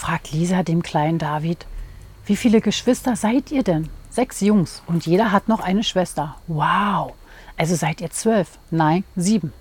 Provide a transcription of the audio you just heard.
fragt Lisa dem kleinen David. Wie viele Geschwister seid ihr denn? Sechs Jungs und jeder hat noch eine Schwester. Wow! Also seid ihr zwölf? Nein, sieben.